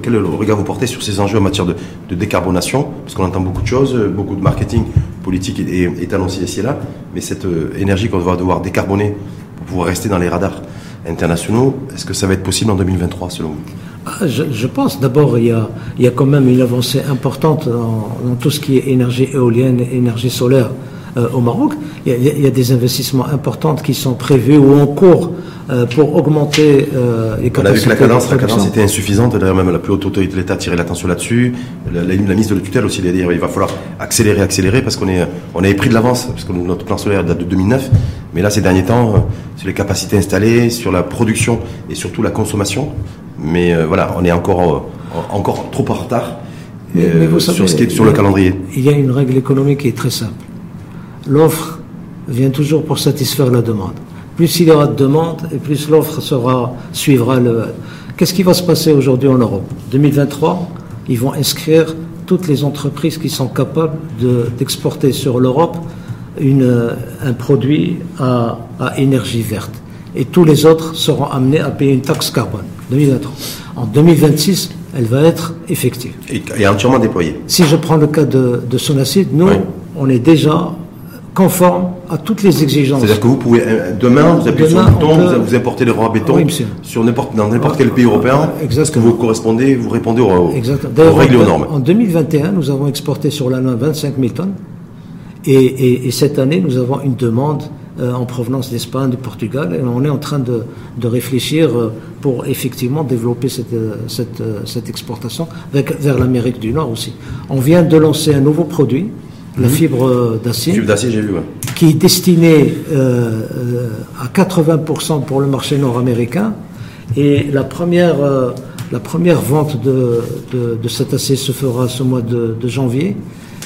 quel est le regard vous portez sur ces enjeux en matière de, décarbonation Parce qu'on entend beaucoup de choses, beaucoup de marketing politique est, annoncé ici et là, mais cette euh, énergie qu'on va devoir décarboner pour pouvoir rester dans les radars internationaux, est-ce que ça va être possible en 2023 selon vous
ah, je, pense d'abord il y, a, il y a quand même une avancée importante dans, dans tout ce qui est énergie éolienne, énergie solaire. Euh, au Maroc. Il y, a, des investissements importants qui sont prévus ou en cours euh, pour augmenter euh, les capacités.
On a vu que la cadence, la cadence était insuffisante. D'ailleurs, même la plus haute autorité de l'État a tiré l'attention là-dessus. La, la, ministre de la tutelle aussi, il a dit il va falloir accélérer, accélérer parce qu'on est, on avait pris de l'avance parce que notre plan solaire date de 2009. Mais là, ces derniers temps, sur les capacités installées, sur la production et surtout la consommation. Mais voilà, on est encore, encore trop en retard. sur, ce qui est, sur le calendrier.
Il y a une règle économique qui est très simple l'offre vient toujours pour satisfaire la demande. Plus il y aura de demande et plus l'offre sera, suivra le. Qu'est-ce qui va se passer aujourd'hui en Europe? 2023, ils vont inscrire toutes les entreprises qui sont capables d'exporter sur l'Europe un produit à, énergie verte. Et tous les autres seront amenés à payer une taxe carbone. 2023. En 2026, elle va être effective.
Et, entièrement déployée.
Si je prends le cas de, de Sonacid, nous, on est déjà conforme à toutes les exigences.
C'est-à-dire que vous pouvez, euh, demain, vous appuyez sur le bouton, vous, importez le roi béton sur n'importe, dans n'importe quel pays européen, parce que vous correspondez, vous répondez aux, aux règles et aux normes.
En 2021, nous avons exporté sur l'année 25 000 tonnes, et, cette année, nous avons une demande euh, en provenance d'Espagne, de Portugal, et on est en train de, réfléchir euh, pour effectivement développer cette, cette, cette exportation vers l'Amérique du Nord aussi. On vient de lancer un nouveau produit la fibre d'acier.
Fibre d'acier, j'ai vu.
Qui est destinée euh, euh, à 80% pour le marché nord-américain. Et la première, euh, la première vente de, de, cet acier se fera ce mois de, janvier.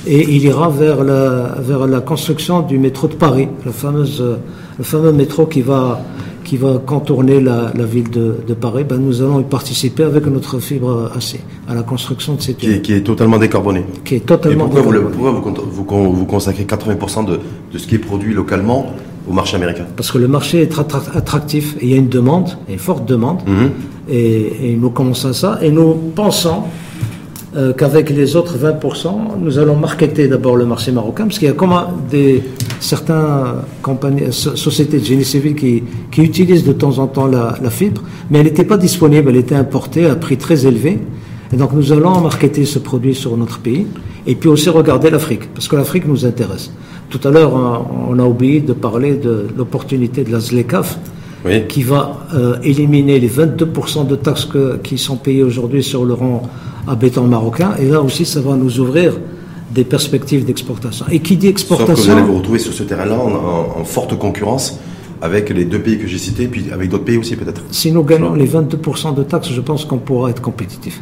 Et il ira vers la, vers la construction du métro de Paris, fameuse, le fameux métro qui va qui va contourner la, ville de, Paris, ben nous allons y participer avec notre fibre AC à la construction de cette
qui est, qui est totalement décarboné.
Qui est totalement
Et pourquoi, Vous, vous, vous, consacrez 80% de, de ce qui est produit localement au marché américain?
Parce que le marché est attractif et il y a une demande, une forte demande, mhm. et, et, nous commençons ça, et nous pensons euh, qu'avec les autres 20%, nous allons marketer d'abord le marché marocain, parce qu'il y a comme des, certaines compagnies, sociétés de génie civil qui, qui utilisent de temps en temps la, la fibre, mais elle n'était pas disponible, elle était importée à prix très élevé. Et donc nous allons marketer ce produit sur notre pays, et puis aussi regarder l'Afrique, parce que l'Afrique nous intéresse. Tout à l'heure, on a oublié de parler de l'opportunité de la ZLECAF, qui va euh, éliminer les 22% de taxes que, qui sont payées aujourd'hui sur le rang à béton marocain. Et là aussi, ça va nous ouvrir des perspectives d'exportation. Et qui dit exportation. Sauf
que vous allez vous retrouver sur ce terrain-là en, forte concurrence avec les deux pays que j'ai cités, puis avec d'autres pays aussi peut-être.
Si nous gagnons les 22% de taxes, je pense qu'on pourra être compétitif.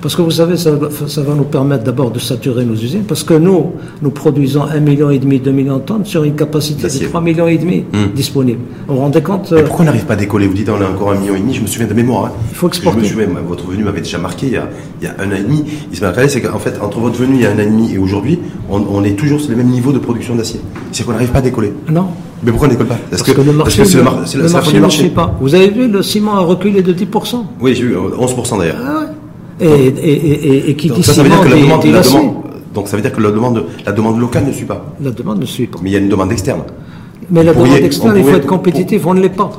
Parce que vous savez, ça, va nous permettre d'abord de saturer nos usines, parce que nous, nous produisons 1,5 million et demi, 2 millions de tonnes sur une capacité de 3 millions et demi hmm. disponible. Vous vous rendez compte
euh, Pourquoi on n'arrive pas à décoller? Vous dites on a encore 1 million je me souviens de mémoire. Hein.
Il faut exporter.
Je me souviens, votre venue m'avait déjà marqué il y, a, il y a un an et demi. Il se c'est qu'en fait, entre votre venue il y a un an et demi et aujourd'hui, on, est toujours sur le même niveau de production d'acier. C'est qu'on n'arrive pas à décoller.
Non.
Mais pourquoi on ne décolle pas?
Parce, que, le marché, c'est le, marché, ne suit pas. Vous avez vu, le ciment a reculé de 10%.
Oui, j'ai vu, 11% d'ailleurs.
Ah ouais et, et, et, qui
donc, ça, veut dire que la demande, la demande, donc ça veut dire que la demande, la demande locale ne suit pas.
La demande ne suit pas.
Mais il y a une demande externe.
Mais la demande externe, il faut être compétitif, on ne l'est pas.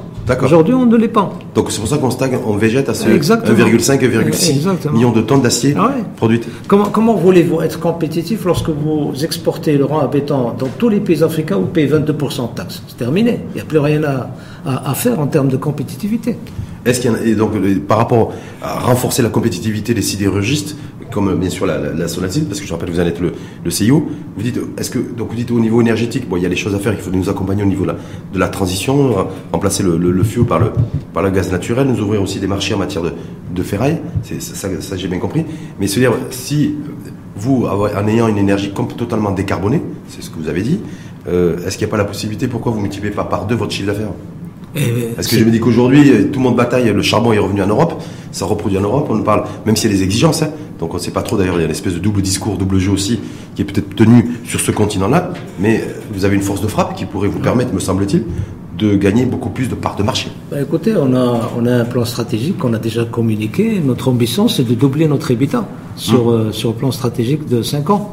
Aujourd'hui, on ne l'est pas.
Donc c'est pour ça qu'on stagne, on végète à ce 1,5, 1,6 millions de tonnes d'acier ah produites.
Comment, comment voulez-vous être compétitif lorsque vous exportez le rang à béton dans tous les pays africains, vous payez 22% de taxes? C'est terminé. Il n'y a plus rien à, à faire en termes de compétitivité.
Est-ce qu'il y a, et donc par rapport à renforcer la compétitivité des sidérurgistes, comme bien sûr la, la, parce que je rappelle que vous allez être le, le CIO. Vous dites, est-ce que donc vous dites au niveau énergétique, bon, il y a des choses à faire, il faut nous accompagner au niveau de la, transition, remplacer le, le, par le par le gaz naturel, nous ouvrir aussi des marchés en matière de, de ferraille. C'est ça, ça j'ai bien compris. Mais se dire, si vous, en ayant une énergie totalement décarbonée, c'est ce que vous avez dit, euh, est-ce qu'il n'y a pas la possibilité, pourquoi vous ne multipliez pas par deux votre chiffre d'affaires? Parce que je me dis qu'aujourd'hui, tout le monde bataille, le charbon est revenu en Europe, ça reproduit en Europe, on nous parle, même s'il y a des exigences, hein, donc on ne sait pas trop d'ailleurs, il y a une espèce de double discours, double jeu aussi, qui est peut-être tenu sur ce continent-là, mais vous avez une force de frappe qui pourrait vous permettre, me semble-t-il, de gagner beaucoup plus de parts de marché
bah, Écoutez, on a, on a un plan stratégique qu'on a déjà communiqué. Notre ambition, c'est de doubler notre habitat sur, hum. euh, sur le plan stratégique de 5 ans.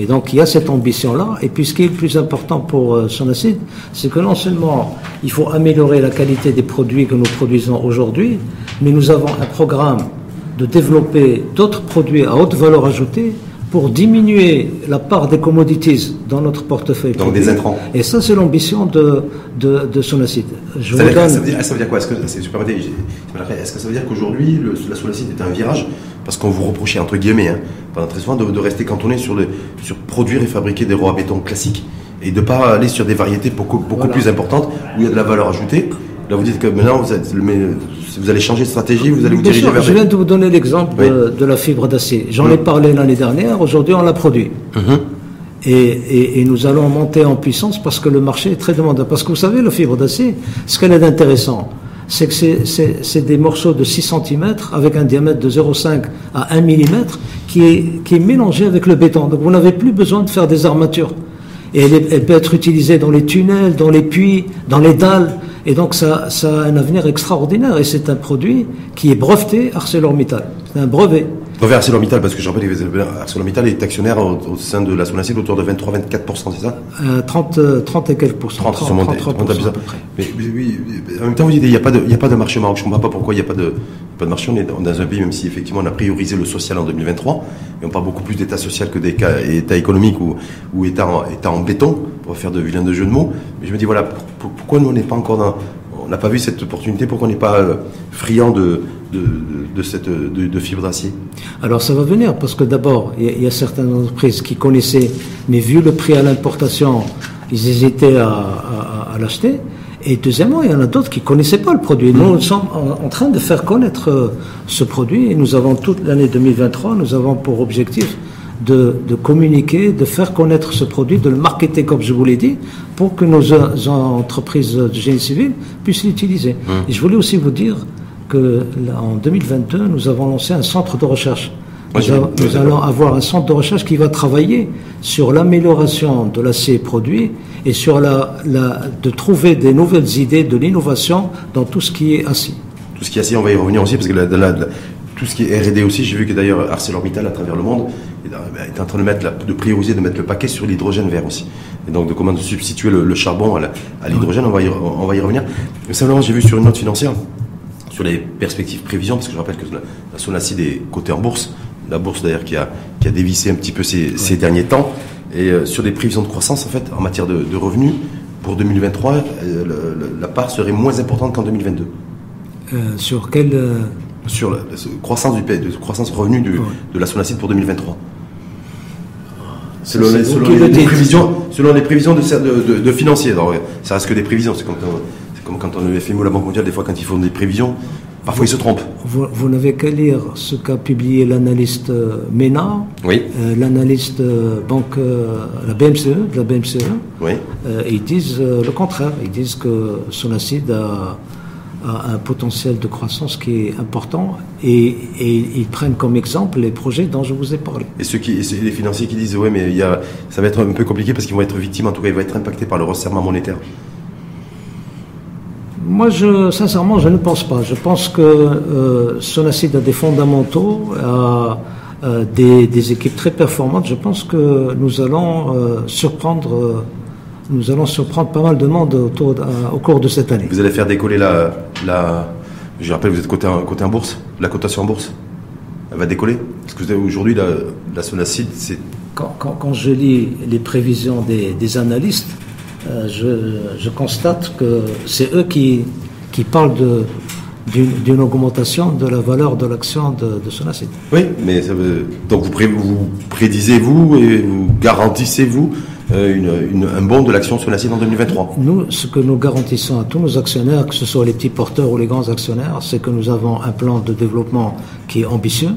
Et donc il y a cette ambition-là. Et puis ce qui est le plus important pour euh, son acide, c'est que non seulement il faut améliorer la qualité des produits que nous produisons aujourd'hui, mais nous avons un programme de développer d'autres produits à haute valeur ajoutée pour diminuer la part des commodities dans notre portefeuille.
Donc des intrants.
Et ça, c'est l'ambition de, de.
Je ça, veut dire, ça, veut dire, ça, veut dire, quoi? Est-ce que, Est-ce que ça veut dire qu'aujourd'hui, la Sonacide est un virage? Parce qu'on vous reprochait, entre guillemets, hein, pendant très souvent, de, de, rester cantonné sur, le, sur produire et fabriquer des rois à béton classiques et de ne pas aller sur des variétés beaucoup, beaucoup plus importantes où il y a de la valeur ajoutée. Là, vous dites que maintenant, vous, êtes, vous allez changer de stratégie, vous allez vous diriger vers...
Je viens de vous donner l'exemple de, la fibre d'acier. J'en ai parlé l'année dernière, aujourd'hui on la produit. Mhm. Et, nous allons monter en puissance parce que le marché est très demandeur. Parce que vous savez, la fibre d'acier, ce qu'elle est d'intéressant, c'est que c'est des morceaux de 6 cm avec un diamètre de 0,5 à 1 mm qui est, mélangé avec le béton. Donc vous n'avez plus besoin de faire des armatures. Et elle, peut être utilisée dans les tunnels, dans les puits, dans les dalles. Et donc ça a un avenir extraordinaire. Et c'est un produit qui est breveté ArcelorMittal. C'est un brevet.
Brevet ArcelorMittal, parce que je rappelle ArcelorMittal est actionnaire au, sein de la Sonacide autour de 23-24%, c'est ça?
Euh, 30, 30 et quelques pourcents.
30, 30, 30, 30 mais, oui, en même temps, vous dites, il n'y a, pas de, il y a pas de marché au Maroc. Je ne comprends pas pourquoi il n'y a pas de, pas de marché. On est dans un pays, même si effectivement on a priorisé le social en 2023, et on parle beaucoup plus d'état social que d'état économique ou, ou état, en, état en béton, pour faire de vilains de jeux de mots. Mais je me dis, voilà, pourquoi nous on n'est pas encore dans. On n'a pas vu cette opportunité, pourquoi on n'est pas euh, friand de, de, cette, de, fibre d'acier?
Alors ça va venir, parce que d'abord, il y, a certaines entreprises qui connaissaient, mais vu le prix à l'importation, ils hésitaient à, à, à l'acheter. Et deuxièmement, il y en a d'autres qui ne connaissaient pas le produit. Nous, nous sommes en, train de faire connaître euh, ce produit et nous avons toute l'année 2023, nous avons pour objectif de, de, communiquer, de faire connaître ce produit, de le marketer comme je vous l'ai dit, pour que nos entreprises de génie civil puissent l'utiliser. Hum. Et je voulais aussi vous dire que en 2022, nous avons lancé un centre de recherche. Nous, allons avoir un centre de recherche qui va travailler sur l'amélioration de l'acier produit et sur la, la, de trouver des nouvelles idées de l'innovation dans tout ce qui est acier.
Tout ce qui est acier, on va y revenir aussi, parce que la, tout ce qui est R&D aussi, j'ai vu que d'ailleurs ArcelorMittal à travers le monde est en train de mettre de prioriser, de mettre le paquet sur l'hydrogène vert aussi. Et donc de comment substituer le, charbon à l'hydrogène, on, va y, on va y revenir. Mais simplement, j'ai vu sur une note financière, sur les perspectives prévisions, parce que je rappelle que la, la Sonacide est cotée en bourse, la bourse d'ailleurs qui a, qui a dévissé un petit peu ces, ces derniers temps, et euh, sur des prévisions de croissance en fait en matière de, de revenus, pour 2023, euh, la part serait moins importante qu'en 2022.
Euh, sur quelle
Sur la, croissance du de croissance revenu de, de la Sonacide pour 2023. Selon les, selon, les, prévisions, selon les prévisions de, de, de, financiers. ça reste que des prévisions. C'est comme, comme, quand on le FMI ou la Banque mondiale, des fois, quand ils font des prévisions, Parfois, ils se trompent.
Vous, n'avez qu'à lire ce qu'a publié l'analyste euh, MENA,
oui.
Euh, l'analyste euh, banque, la BMCE, de la BMCE.
Oui.
ils disent le contraire. Ils disent que son acide a, un potentiel de croissance qui est important et, ils prennent comme exemple les projets dont je vous ai parlé.
Et ceux qui, les financiers qui disent, ouais, mais il y a, ça va être un peu compliqué parce qu'ils vont être victimes, en tout cas, ils vont être impactés par le resserrement monétaire.
Moi, je, sincèrement, je ne pense pas. Je pense que euh, Sonacid a des fondamentaux, a, des, équipes très performantes. Je pense que nous allons euh, surprendre, euh, nous allons surprendre pas mal de monde autour, au cours de cette année.
Vous allez faire décoller la, la je rappelle, vous êtes côté en, en bourse, la cotation en bourse. Elle va décoller Parce que aujourd'hui, la, la Sonacid, c'est
quand, quand, je lis les prévisions des, des analystes, euh, je, constate que c'est eux qui, qui parlent de, d'une augmentation de la valeur de l'action de, de Sonacid.
Oui, mais ça veut, donc vous, vous prédisez-vous et vous garantissez-vous euh, une, un bond de l'action Sonacid en 2023
Nous, ce que nous garantissons à tous nos actionnaires, que ce soit les petits porteurs ou les grands actionnaires, c'est que nous avons un plan de développement qui est ambitieux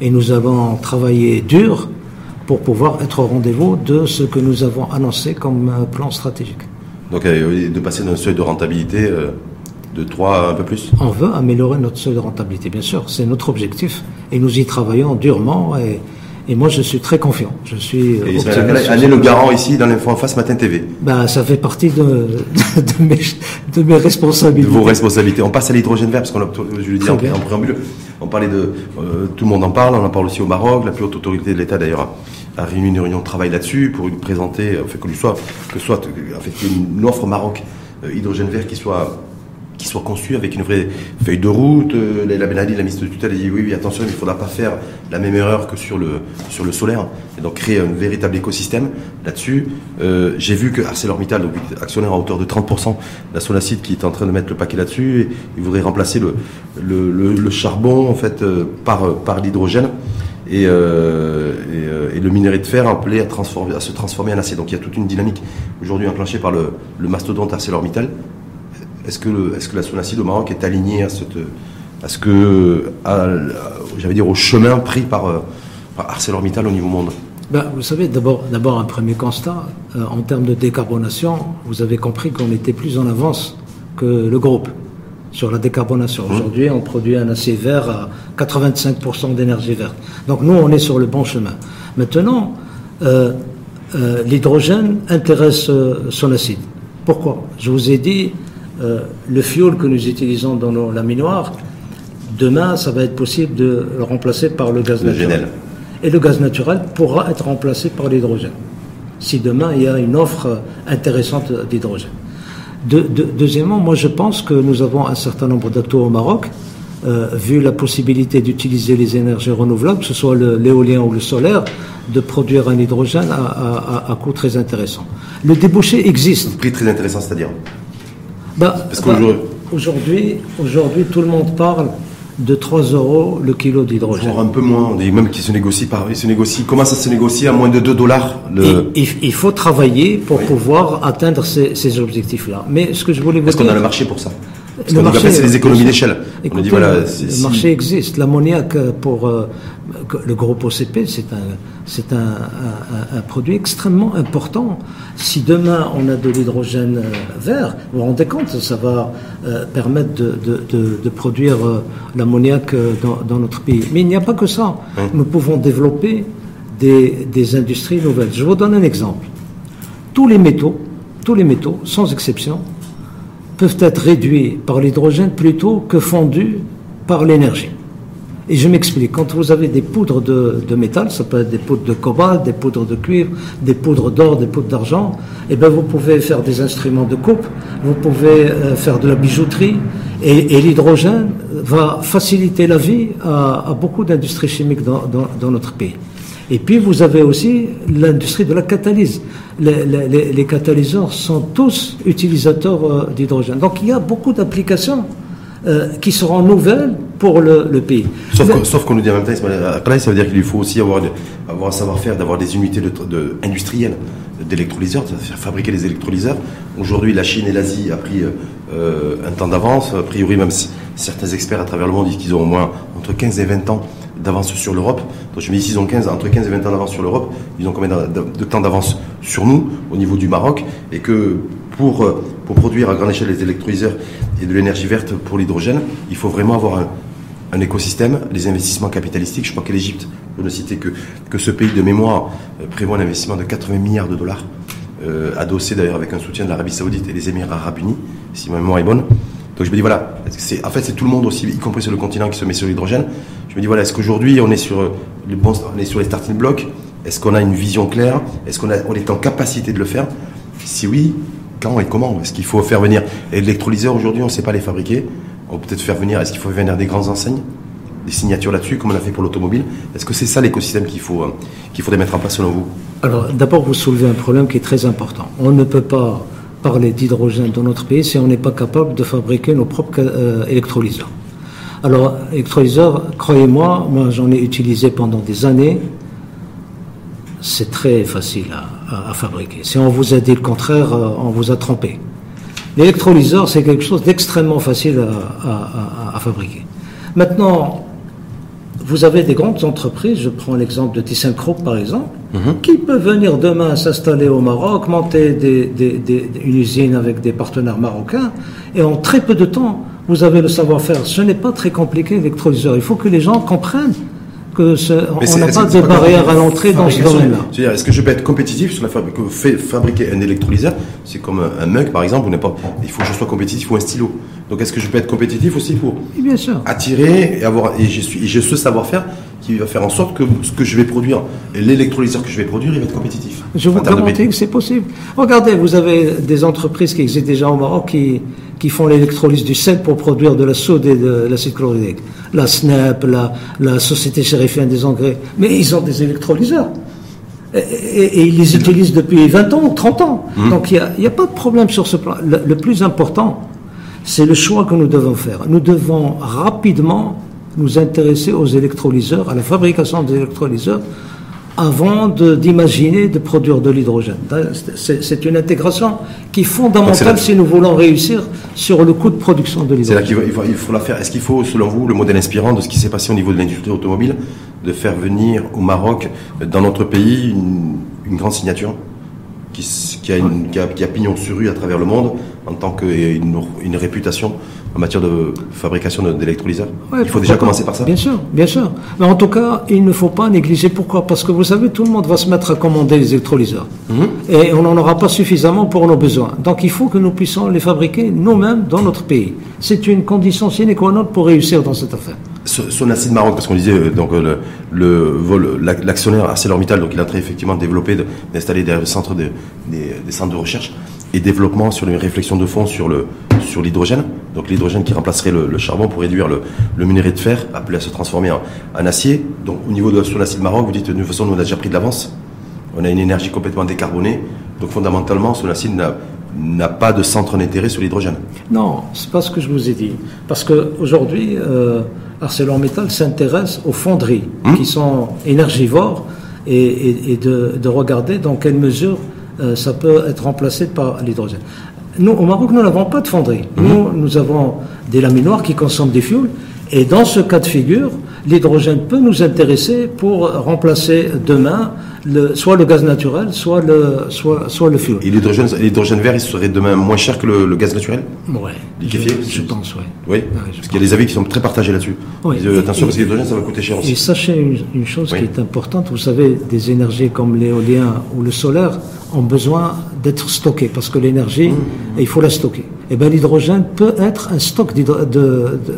et nous avons travaillé dur pour pouvoir être au rendez-vous de ce que nous avons annoncé comme euh, plan stratégique.
Donc euh, de passer d'un seuil de rentabilité de 3 un peu plus
On veut améliorer notre seuil de rentabilité, bien sûr. C'est notre objectif. Et nous y travaillons durement. Et, et moi, je suis très confiant. Je suis.
Et est le garant ici dans l'info en face Matin TV.
Ben, ça fait partie de, de, mes, de, mes, responsabilités.
De vos responsabilités. On passe à l'hydrogène vert parce qu'on a, je l'ai dit en, préambule, on parlait de, euh, tout le monde en parle. On en parle aussi au Maroc. La plus haute autorité de l'État d'ailleurs a réuni une réunion de travail là-dessus pour présenter, fait, que soit, que soit, en fait, une offre au Maroc euh, hydrogène vert qui soit qui soit conçu avec une vraie feuille de route. Euh, la Benali, la ministre de tutelle, a dit oui, oui, attention, il ne faudra pas faire la même erreur que sur le, sur le solaire. Et donc créer un véritable écosystème là-dessus. Euh, j'ai vu que ArcelorMittal, donc actionnaire à hauteur de 30%, la Solacide qui est en train de mettre le paquet là-dessus, il voudrait remplacer le, le, charbon en fait euh, par, par l'hydrogène. Et, et, le minerai de fer appelé à, transformer, à se transformer en acier. Donc il y a toute une dynamique aujourd'hui enclenchée par le, le mastodonte ArcelorMittal est-ce que, est-ce que la Sonacide au Maroc est alignée à, cette, à ce que, j'allais dire, au chemin pris par, euh, par ArcelorMittal au niveau monde?
Ben, Vous savez, d'abord, d'abord un premier constat, euh, en termes de décarbonation, vous avez compris qu'on était plus en avance que le groupe sur la décarbonation. Mmh. Aujourd'hui, on produit un acier vert à 85% d'énergie verte. Donc nous, on est sur le bon chemin. Maintenant, euh, l'hydrogène intéresse son acide. Pourquoi? Je vous ai dit, euh, le fioul que nous utilisons dans nos laminoirs, demain, ça va être possible de le remplacer par le gaz naturel. Et le gaz naturel pourra être remplacé par l'hydrogène, si demain il y a une offre intéressante d'hydrogène. deuxièmement, moi je pense que nous avons un certain nombre d'acteurs au Maroc, euh, vu la possibilité d'utiliser les énergies renouvelables, que ce soit l'éolien ou le solaire, de produire un hydrogène à, à, coût très intéressant. Le débouché existe.
Prix très intéressant, c'est-à-dire
bah, bah aujourd'hui, aujourd'hui, tout le monde parle de 3 euros le kilo d'hydrogène.
Un peu moins, on dit même qu'il se négocie par, il se négocie, comment ça se négocie à moins de 2 dollars
le... il, faut travailler pour pouvoir atteindre ces, ces objectifs-là. Mais ce que je voulais vous
Est-ce qu'on a le marché pour ça Parce le marché, c'est des économies d'échelle.
Voilà, le marché existe. L'ammoniac pour euh, le groupe OCP, c'est un, c'est un, un, produit extrêmement important. Si demain on a de l'hydrogène euh, vert, vous vous rendez compte, ça va euh, permettre de, de, de, produire l'ammoniac dans, dans, notre pays. Mais il n'y a pas que ça. Nous pouvons développer des, des industries nouvelles. Je vous donne un exemple. Tous les métaux, tous les métaux, sans exception, peuvent être réduits par l'hydrogène plutôt que fondus par l'énergie. Et je m'explique, quand vous avez des poudres de, métal, ça peut être des poudres de cobalt, des poudres de cuivre, des poudres d'or, des poudres d'argent, et eh bien vous pouvez faire des instruments de coupe, vous pouvez euh, faire de la bijouterie, et, l'hydrogène va faciliter la vie à, beaucoup d'industries chimiques dans, notre pays. Et puis vous avez aussi l'industrie de la catalyse. Les, les, les catalyseurs sont tous utilisateurs euh, d'hydrogène. Donc il y a beaucoup d'applications euh, qui seront nouvelles pour le, le pays.
Sauf, qu'on nous dit en même temps, ça veut dire qu'il faut aussi avoir, avoir un savoir-faire, d'avoir des unités de, de industrielles d'électrolyseurs, de fabriquer des électrolyseurs. Aujourd'hui, la Chine et l'Asie a pris euh, un temps d'avance. A priori, même certains experts à travers le monde disent qu'ils ont au moins entre 15 et 20 ans d'avance sur l'Europe. Donc je me dis, s'ils ont 15, entre 15 et 20 ans d'avance sur l'Europe, ils ont combien de, temps d'avance sur nous, au niveau du Maroc, et que pour, euh, pour produire à grande échelle les électrolyseurs et de l'énergie verte pour l'hydrogène, il faut vraiment avoir un, un, écosystème, les investissements capitalistiques. Je crois que l'Égypte, pour ne citer que, que ce pays de mémoire, euh, prévoit un investissement de 80 milliards de dollars, euh, adossé d'ailleurs avec un soutien de l'Arabie Saoudite et des Émirats Arabes Unis, si ma mémoire est bonne. Donc je me dis voilà, en fait c'est tout le monde aussi, y compris sur le continent, qui se met sur l'hydrogène. Je me dis voilà, est-ce qu'aujourd'hui on est sur le bon, on est sur les starting blocks? Est-ce qu'on a une vision claire? Est-ce qu'on est en capacité de le faire? Si oui, quand et comment? Est-ce qu'il faut faire venir l'électrolyseur aujourd'hui On ne sait pas les fabriquer. On peut peut-être faire venir. Est-ce qu'il faut venir des grandes enseignes? Des signatures là-dessus, comme on a fait pour l'automobile Est-ce que c'est ça l'écosystème qu'il faut qu'il faudrait mettre en place selon vous?
Alors d'abord, vous soulevez un problème qui est très important. On ne peut pas parler d'hydrogène dans notre pays si on n'est pas capable de fabriquer nos propres euh, électrolyseurs. Alors, électrolyseurs, croyez-moi, moi, j'en ai utilisé pendant des années. C'est très facile à, fabriquer. Si on vous a dit le contraire, euh, on vous a trompé. L'électrolyseur, c'est quelque chose d'extrêmement facile à, fabriquer. Maintenant, vous avez des grandes entreprises, je prends l'exemple de ThyssenKrupp par exemple, mhm. qui peuvent venir demain s'installer au Maroc, monter une usine avec des partenaires marocains, et en très peu de temps, vous avez le savoir-faire. Ce n'est pas très compliqué l'électrolyseur. Il faut que les gens comprennent que on n'a pas de barrière à l'entrée dans ce domaine-là.
Est-ce que je peux être compétitif sur la fabrique Fabriquer un électrolyseur, c'est comme un, mug par exemple, pas, il faut que je sois compétitif ou un stylo. Donc est-ce que je peux être compétitif aussi pour
bien sûr.
attirer et avoir et j'ai ce savoir-faire qui va faire en sorte que ce que je vais produire, l'électrolyseur que je vais produire, il va être compétitif.
Je vous garantis que c'est possible. Regardez, vous avez des entreprises qui existent déjà au Maroc qui, qui font l'électrolyse du sel pour produire de la soude et de l'acide chlorhydrique. La SNAP, la, la Société chérifienne des engrais. Mais ils ont des électrolyseurs. Et, ils les utilisent depuis 20 ans ou 30 ans. Mmh. Donc il n'y a, a, pas de problème sur ce plan. le plus important, c'est le choix que nous devons faire. Nous devons rapidement nous intéresser aux électrolyseurs, à la fabrication des électrolyseurs, avant d'imaginer de, produire de l'hydrogène. C'est une intégration qui est fondamentale si nous voulons réussir sur le coût de production de l'hydrogène.
C'est là qu'il faut, il faut, la faire. Est-ce qu'il faut, selon vous, le modèle inspirant de ce qui s'est passé au niveau de l'industrie automobile, de faire venir au Maroc, dans notre pays, une, grande signature qui, a une, qui, a, pignon sur rue à travers le monde en tant qu'une une réputation en matière de fabrication d'électrolyseurs Il faut déjà commencer par ça
Bien sûr, bien sûr. Mais en tout cas, il ne faut pas négliger. Pourquoi? Parce que vous savez, tout le monde va se mettre à commander les électrolyseurs. Mhm. Et on n'en aura pas suffisamment pour nos besoins. Donc il faut que nous puissions les fabriquer nous-mêmes dans notre pays. C'est une condition sine qua non pour réussir dans cette affaire.
Sonacide Maroc, parce qu'on disait euh, donc euh, le, l'actionnaire ArcelorMittal, donc il a très effectivement développé, d'installer des centres de, des, des centres de recherche et développement sur les réflexions de fond sur le sur l'hydrogène. Donc l'hydrogène qui remplacerait le, charbon pour réduire le, le, minerai de fer, appelé à se transformer en, acier. Donc au niveau de sur l'acide Maroc, vous dites de toute façon nous on a déjà pris de l'avance. On a une énergie complètement décarbonée. Donc fondamentalement, Sonacide n'a pas de centre d'intérêt sur l'hydrogène.
Non, c'est pas ce que je vous ai dit. Parce qu'aujourd'hui, euh, ArcelorMittal s'intéresse aux fonderies hum? qui sont énergivores et, et, de, de, regarder dans quelle mesure ça peut être remplacé par l'hydrogène. Nous, au Maroc, nous n'avons pas de fonderie. Mhm. Nous, nous avons des laminoirs qui consomment des fioul. Et dans ce cas de figure, l'hydrogène peut nous intéresser pour remplacer demain le, soit le gaz naturel, soit le, soit, soit le fioul.
Et l'hydrogène vert, il serait demain moins cher que le, gaz naturel?
Oui.
Liquéfié
je, pense, oui.
Oui, parce qu'il y a des avis qui sont très partagés là-dessus. attention, parce que l'hydrogène, ça va coûter cher aussi.
Et sachez une, chose qui est importante, vous savez, des énergies comme l'éolien ou le solaire ont besoin d'être stockées, parce que l'énergie, mmh. il faut la stocker. Et eh bien l'hydrogène peut être un stock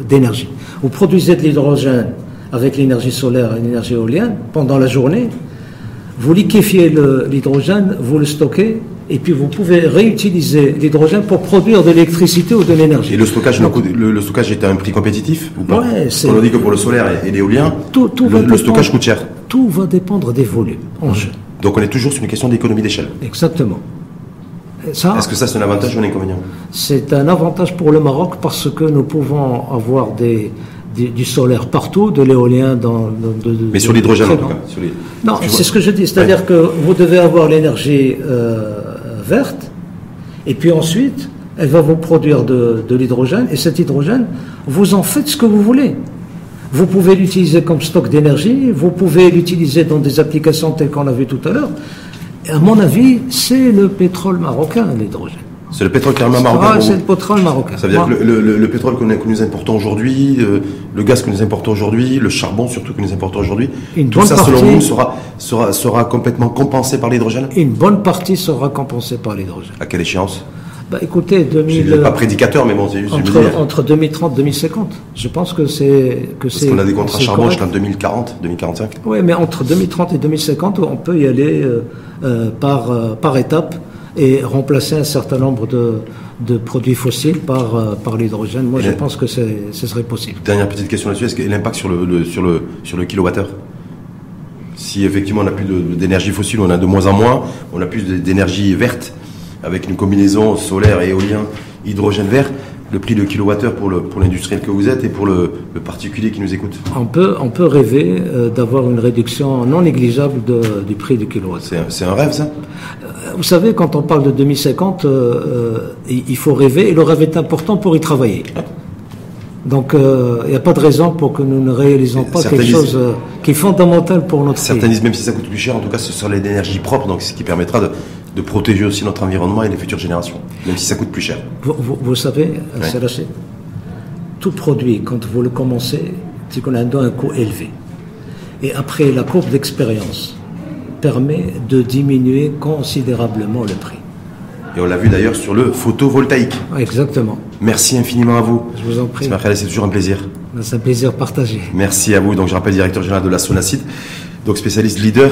d'énergie. Vous produisez de l'hydrogène avec l'énergie solaire et l'énergie éolienne pendant la journée, vous liquéfiez l'hydrogène, vous le stockez, et puis vous pouvez réutiliser l'hydrogène pour produire de l'électricité ou de l'énergie.
Et le stockage, le, stockage est à un prix compétitif ou pas On dit que pour le solaire et, l'éolien, le, stockage coûte cher.
Tout va dépendre des volumes en jeu.
Donc on est toujours sur une question d'économie d'échelle.
Exactement.
Est-ce que ça c'est un avantage ou un inconvénient?
C'est un avantage pour le Maroc parce que nous pouvons avoir des, du, solaire partout, de l'éolien dans,
Mais sur l'hydrogène en tout cas.
Non, c'est ce que je dis. C'est-à-dire que vous devez avoir l'énergie euh, verte, et puis ensuite, elle va vous produire de, de l'hydrogène, et cet hydrogène, vous en faites ce que vous voulez. Vous pouvez l'utiliser comme stock d'énergie, vous pouvez l'utiliser dans des applications telles qu'on l'a vu tout à l'heure. À mon avis, c'est le pétrole marocain, l'hydrogène.
C'est le pétrole carrément marocain.
c'est le pétrole marocain.
Ça veut dire que le, pétrole que nous, importons aujourd'hui, euh, le gaz que nous importons aujourd'hui, le charbon surtout que nous importons aujourd'hui, tout ça, selon vous, sera, sera, sera complètement compensé par l'hydrogène?
Une bonne partie sera compensée par l'hydrogène.
À quelle échéance?
Bah, écoutez, 2000,
pas prédicateur, mais bon, c'est
entre, entre 2030 et 2050. Je pense que c'est que
c'est. Parce qu'on a des contrats charbon jusqu'en 2040, 2045.
Oui, mais entre 2030 et 2050, on peut y aller euh, euh, par euh, par étape et remplacer un certain nombre de, de produits fossiles par, par l'hydrogène. Moi, je pense que ce serait possible.
Dernière petite question là-dessus, est-ce que l'impact sur le, sur le, sur le kilowattheure? Si effectivement on n'a plus d'énergie fossile, on a de moins en moins, on a plus d'énergie verte, avec une combinaison solaire, éolien, hydrogène vert, le prix de kilowattheure pour le pour l'industriel que vous êtes et pour le, le particulier qui nous écoute
On peut, on peut rêver euh, d'avoir une réduction non négligeable de- du prix du kilowatt.
C'est un, rêve, ça?
Vous savez, quand on parle de 2050, euh, euh, il faut rêver et le rêve est important pour y travailler. Donc, euh, il n'y a pas de raison pour que nous ne réalisons pas quelque chose euh, qui est fondamental pour notre
Certains
pays.
disent même si ça coûte plus cher, en tout cas, ce sera l'énergie propre, donc ce qui permettra de, de protéger aussi notre environnement et les futures générations, même si ça coûte plus cher.
Vous, vous- vous savez, lâché. Tout produit, quand vous le commencez, c'est qu'on a un coût élevé. Et après, la courbe d'expérience permet de diminuer considérablement le prix.
Et on l'a vu d'ailleurs sur le photovoltaïque.
Exactement.
Merci infiniment à vous.
Je vous en prie.
C'est toujours un plaisir.
C'est un plaisir partagé.
Merci à vous. Donc, je rappelle, directeur général de la Sonacide, donc spécialiste leader,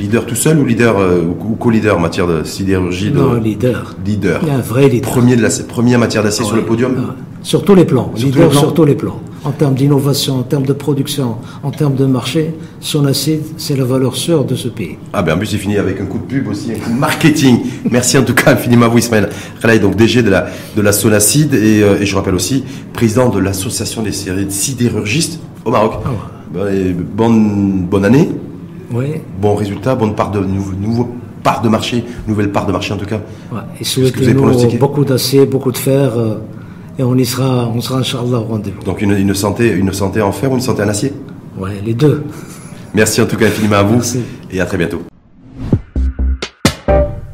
leader tout seul ou leader euh, ou co-leader en matière de sidérurgie de
Non, leader.
leader.
Il un vrai leader.
Premier de la matière d'acier sur le podium.
Ah, Sur tous les plans.
Sur
leader
les plans.
sur tous les plans. En termes d'innovation, en termes de production, en termes de marché, Sonacide, c'est la valeur sûre de ce pays.
Ah ben en plus c'est fini avec un coup de pub aussi, un coup de marketing. Merci en tout cas infiniment à vous Ismaël Khaled, donc DG de la de la Sonacide et, euh, et je rappelle aussi président de l'association des sidérurgistes au Maroc.
Ah
Ben, bonne bonne année,
Oui.
bon résultat, bonne part de nouveau, nouveau part de marché, nouvelle part de marché en tout cas.
Ouais. Et souhaitez-nous beaucoup d'acier, beaucoup de fer, euh, et on y sera, on sera Inch'Allah au rendez-vous.
Donc une, une santé une santé en fer ou une santé en acier?
Ouais, les deux.
Merci en tout cas infiniment à vous
Merci.
et à très bientôt.